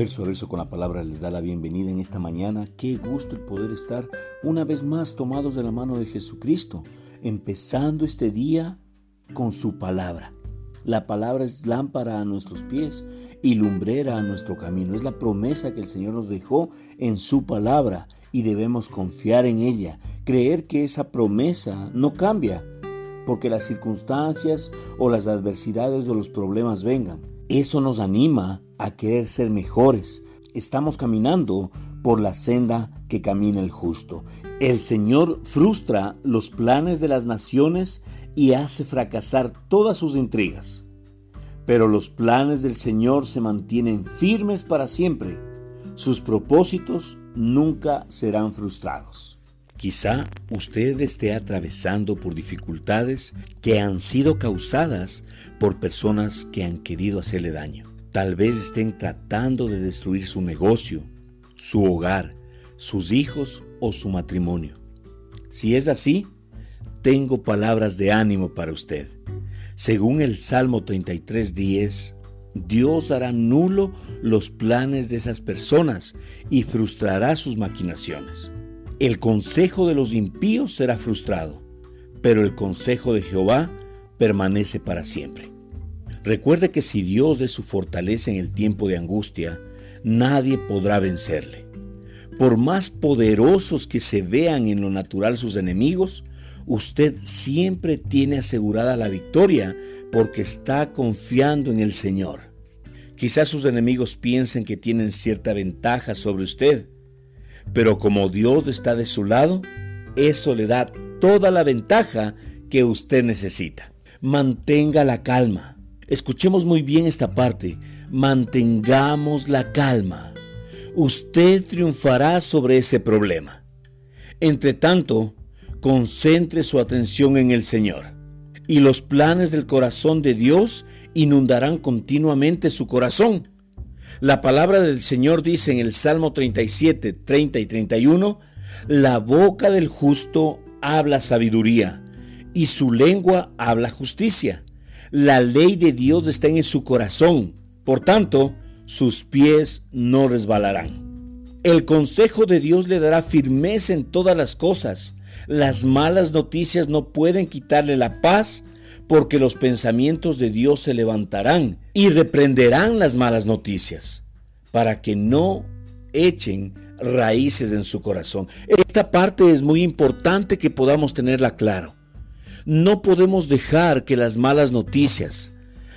Verso a verso con la palabra les da la bienvenida en esta mañana. Qué gusto el poder estar una vez más tomados de la mano de Jesucristo, empezando este día con su palabra. La palabra es lámpara a nuestros pies y lumbrera a nuestro camino. Es la promesa que el Señor nos dejó en su palabra y debemos confiar en ella, creer que esa promesa no cambia porque las circunstancias o las adversidades o los problemas vengan. Eso nos anima a querer ser mejores. Estamos caminando por la senda que camina el justo. El Señor frustra los planes de las naciones y hace fracasar todas sus intrigas. Pero los planes del Señor se mantienen firmes para siempre. Sus propósitos nunca serán frustrados. Quizá usted esté atravesando por dificultades que han sido causadas por personas que han querido hacerle daño. Tal vez estén tratando de destruir su negocio, su hogar, sus hijos o su matrimonio. Si es así, tengo palabras de ánimo para usted. Según el Salmo 33:10, Dios hará nulo los planes de esas personas y frustrará sus maquinaciones. El consejo de los impíos será frustrado, pero el consejo de Jehová permanece para siempre. Recuerde que si Dios es su fortaleza en el tiempo de angustia, nadie podrá vencerle. Por más poderosos que se vean en lo natural sus enemigos, usted siempre tiene asegurada la victoria porque está confiando en el Señor. Quizás sus enemigos piensen que tienen cierta ventaja sobre usted, pero como Dios está de su lado, eso le da toda la ventaja que usted necesita. Mantenga la calma. Escuchemos muy bien esta parte. Mantengamos la calma. Usted triunfará sobre ese problema. Entre tanto, concentre su atención en el Señor. Y los planes del corazón de Dios inundarán continuamente su corazón. La palabra del Señor dice en el Salmo 37, 30 y 31, la boca del justo habla sabiduría y su lengua habla justicia. La ley de Dios está en su corazón, por tanto, sus pies no resbalarán. El consejo de Dios le dará firmeza en todas las cosas. Las malas noticias no pueden quitarle la paz porque los pensamientos de Dios se levantarán y reprenderán las malas noticias para que no echen raíces en su corazón. Esta parte es muy importante que podamos tenerla claro. No podemos dejar que las malas noticias,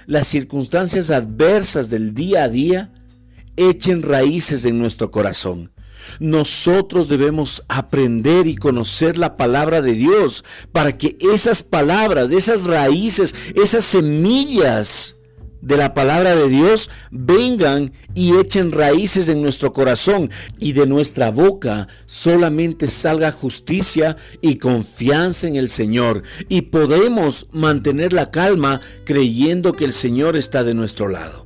las circunstancias adversas del día a día, echen raíces en nuestro corazón. Nosotros debemos aprender y conocer la palabra de Dios para que esas palabras, esas raíces, esas semillas de la palabra de Dios vengan y echen raíces en nuestro corazón y de nuestra boca solamente salga justicia y confianza en el Señor y podemos mantener la calma creyendo que el Señor está de nuestro lado.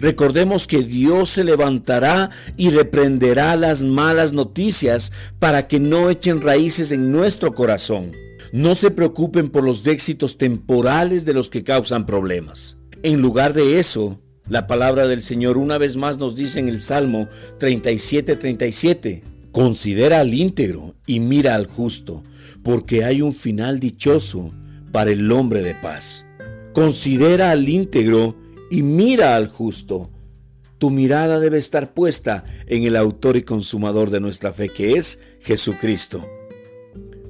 Recordemos que Dios se levantará y reprenderá las malas noticias para que no echen raíces en nuestro corazón. No se preocupen por los éxitos temporales de los que causan problemas. En lugar de eso, la palabra del Señor una vez más nos dice en el Salmo 37:37, considera al íntegro y mira al justo, porque hay un final dichoso para el hombre de paz. Considera al íntegro y mira al justo. Tu mirada debe estar puesta en el autor y consumador de nuestra fe, que es Jesucristo,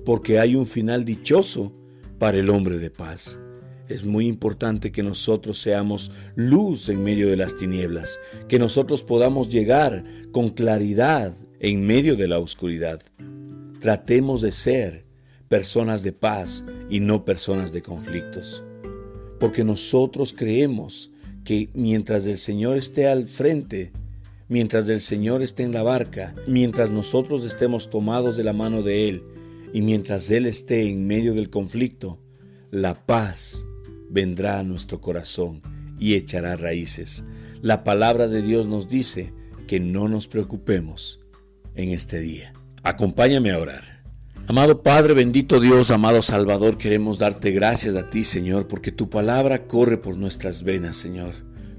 porque hay un final dichoso para el hombre de paz. Es muy importante que nosotros seamos luz en medio de las tinieblas, que nosotros podamos llegar con claridad en medio de la oscuridad. Tratemos de ser personas de paz y no personas de conflictos, porque nosotros creemos que mientras el Señor esté al frente, mientras el Señor esté en la barca, mientras nosotros estemos tomados de la mano de Él y mientras Él esté en medio del conflicto, la paz vendrá a nuestro corazón y echará raíces. La palabra de Dios nos dice que no nos preocupemos en este día. Acompáñame a orar. Amado Padre, bendito Dios, amado Salvador, queremos darte gracias a ti, Señor, porque tu palabra corre por nuestras venas, Señor.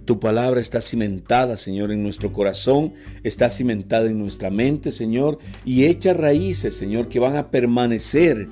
Tu palabra está cimentada, Señor, en nuestro corazón, está cimentada en nuestra mente, Señor, y echa raíces, Señor, que van a permanecer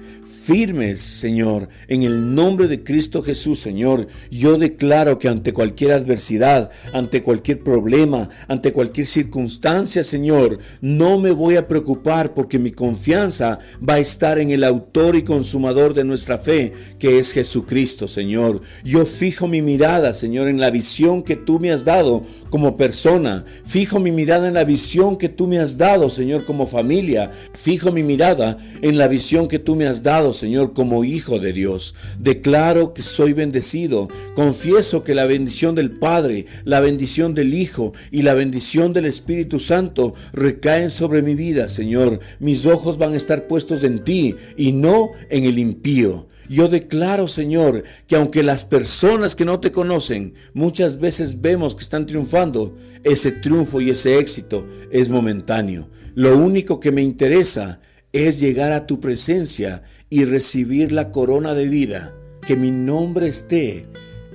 firmes, Señor, en el nombre de Cristo Jesús, Señor. Yo declaro que ante cualquier adversidad, ante cualquier problema, ante cualquier circunstancia, Señor, no me voy a preocupar porque mi confianza va a estar en el autor y consumador de nuestra fe, que es Jesucristo, Señor. Yo fijo mi mirada, Señor, en la visión que tú me has dado como persona. Fijo mi mirada en la visión que tú me has dado, Señor, como familia. Fijo mi mirada en la visión que tú me has dado, Señor, como hijo de Dios. Declaro que soy bendecido. Confieso que la bendición del Padre, la bendición del Hijo y la bendición del Espíritu Santo recaen sobre mi vida, Señor. Mis ojos van a estar puestos en ti y no en el impío. Yo declaro, Señor, que aunque las personas que no te conocen muchas veces vemos que están triunfando, ese triunfo y ese éxito es momentáneo. Lo único que me interesa es llegar a tu presencia y recibir la corona de vida, que mi nombre esté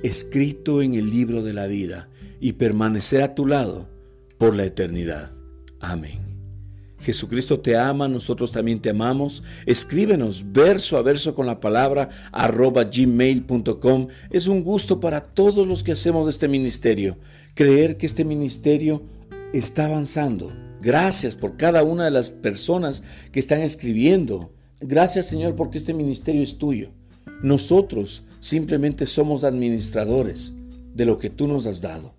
escrito en el libro de la vida y permanecer a tu lado por la eternidad. Amén. Jesucristo te ama, nosotros también te amamos. Escríbenos verso a verso con la palabra arroba gmail.com. Es un gusto para todos los que hacemos este ministerio. Creer que este ministerio está avanzando. Gracias por cada una de las personas que están escribiendo. Gracias Señor porque este ministerio es tuyo. Nosotros simplemente somos administradores de lo que tú nos has dado.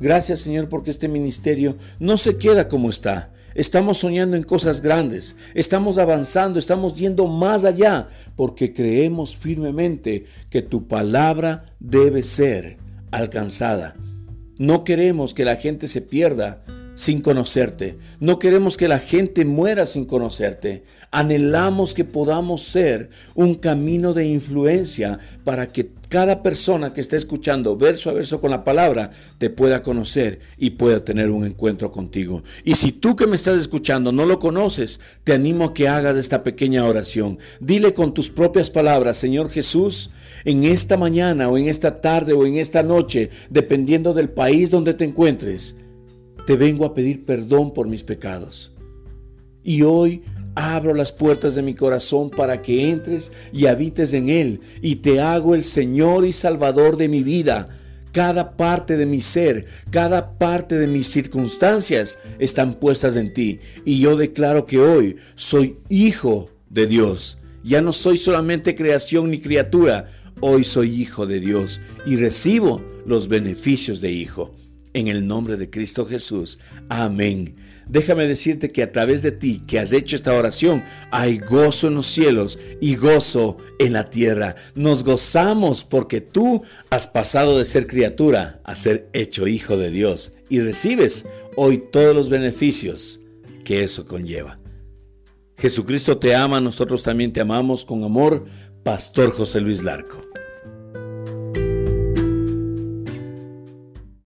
Gracias Señor porque este ministerio no se queda como está Estamos soñando en cosas grandes, estamos avanzando, estamos yendo más allá, porque creemos firmemente que tu palabra debe ser alcanzada. No queremos que la gente se pierda sin conocerte. No queremos que la gente muera sin conocerte. Anhelamos que podamos ser un camino de influencia para que cada persona que esté escuchando verso a verso con la palabra te pueda conocer y pueda tener un encuentro contigo. Y si tú que me estás escuchando no lo conoces, te animo a que hagas esta pequeña oración. Dile con tus propias palabras, Señor Jesús, en esta mañana o en esta tarde o en esta noche, dependiendo del país donde te encuentres, te vengo a pedir perdón por mis pecados. Y hoy Abro las puertas de mi corazón para que entres y habites en él y te hago el Señor y Salvador de mi vida. Cada parte de mi ser, cada parte de mis circunstancias están puestas en ti. Y yo declaro que hoy soy hijo de Dios. Ya no soy solamente creación ni criatura, hoy soy hijo de Dios y recibo los beneficios de hijo. En el nombre de Cristo Jesús. Amén. Déjame decirte que a través de ti que has hecho esta oración hay gozo en los cielos y gozo en la tierra. Nos gozamos porque tú has pasado de ser criatura a ser hecho hijo de Dios y recibes hoy todos los beneficios que eso conlleva. Jesucristo te ama, nosotros también te amamos con amor. Pastor José Luis Larco.